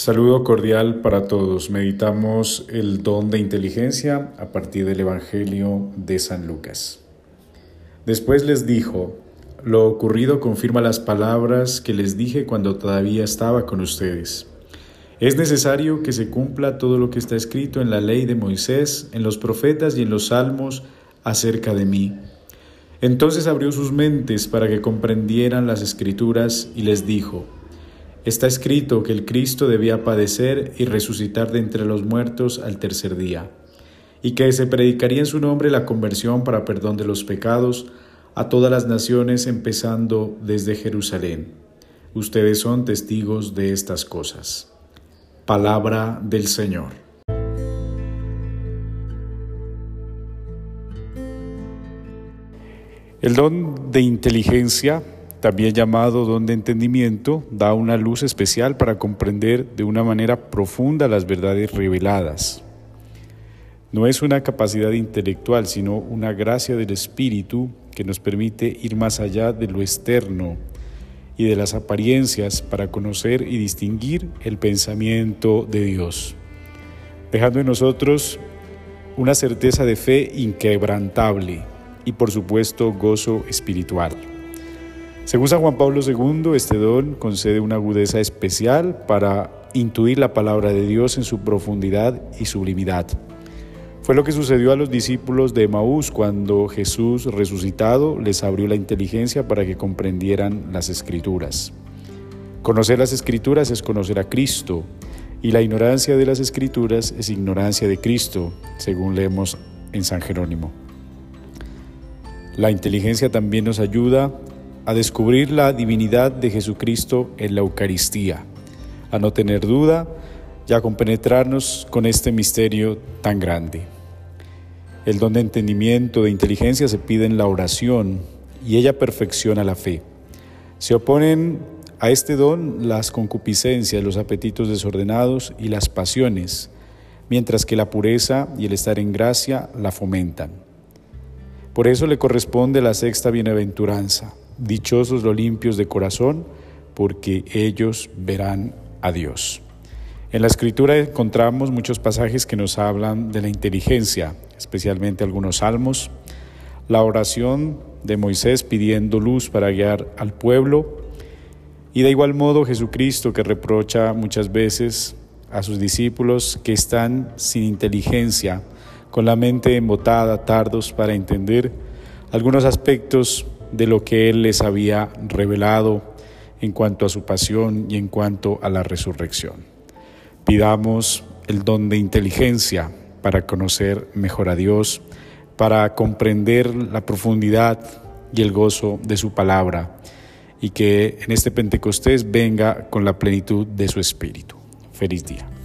Saludo cordial para todos. Meditamos el don de inteligencia a partir del Evangelio de San Lucas. Después les dijo, lo ocurrido confirma las palabras que les dije cuando todavía estaba con ustedes. Es necesario que se cumpla todo lo que está escrito en la ley de Moisés, en los profetas y en los salmos acerca de mí. Entonces abrió sus mentes para que comprendieran las escrituras y les dijo, Está escrito que el Cristo debía padecer y resucitar de entre los muertos al tercer día, y que se predicaría en su nombre la conversión para perdón de los pecados a todas las naciones, empezando desde Jerusalén. Ustedes son testigos de estas cosas. Palabra del Señor. El don de inteligencia también llamado don de entendimiento, da una luz especial para comprender de una manera profunda las verdades reveladas. No es una capacidad intelectual, sino una gracia del Espíritu que nos permite ir más allá de lo externo y de las apariencias para conocer y distinguir el pensamiento de Dios, dejando en nosotros una certeza de fe inquebrantable y por supuesto gozo espiritual. Según San Juan Pablo II, este don concede una agudeza especial para intuir la palabra de Dios en su profundidad y sublimidad. Fue lo que sucedió a los discípulos de Maús cuando Jesús resucitado les abrió la inteligencia para que comprendieran las escrituras. Conocer las escrituras es conocer a Cristo y la ignorancia de las escrituras es ignorancia de Cristo, según leemos en San Jerónimo. La inteligencia también nos ayuda a descubrir la divinidad de Jesucristo en la Eucaristía, a no tener duda y a compenetrarnos con este misterio tan grande. El don de entendimiento, de inteligencia se pide en la oración y ella perfecciona la fe. Se oponen a este don las concupiscencias, los apetitos desordenados y las pasiones, mientras que la pureza y el estar en gracia la fomentan. Por eso le corresponde la sexta bienaventuranza, Dichosos los limpios de corazón, porque ellos verán a Dios. En la escritura encontramos muchos pasajes que nos hablan de la inteligencia, especialmente algunos salmos, la oración de Moisés pidiendo luz para guiar al pueblo, y de igual modo Jesucristo que reprocha muchas veces a sus discípulos que están sin inteligencia, con la mente embotada, tardos para entender algunos aspectos de lo que Él les había revelado en cuanto a su pasión y en cuanto a la resurrección. Pidamos el don de inteligencia para conocer mejor a Dios, para comprender la profundidad y el gozo de su palabra y que en este Pentecostés venga con la plenitud de su Espíritu. Feliz día.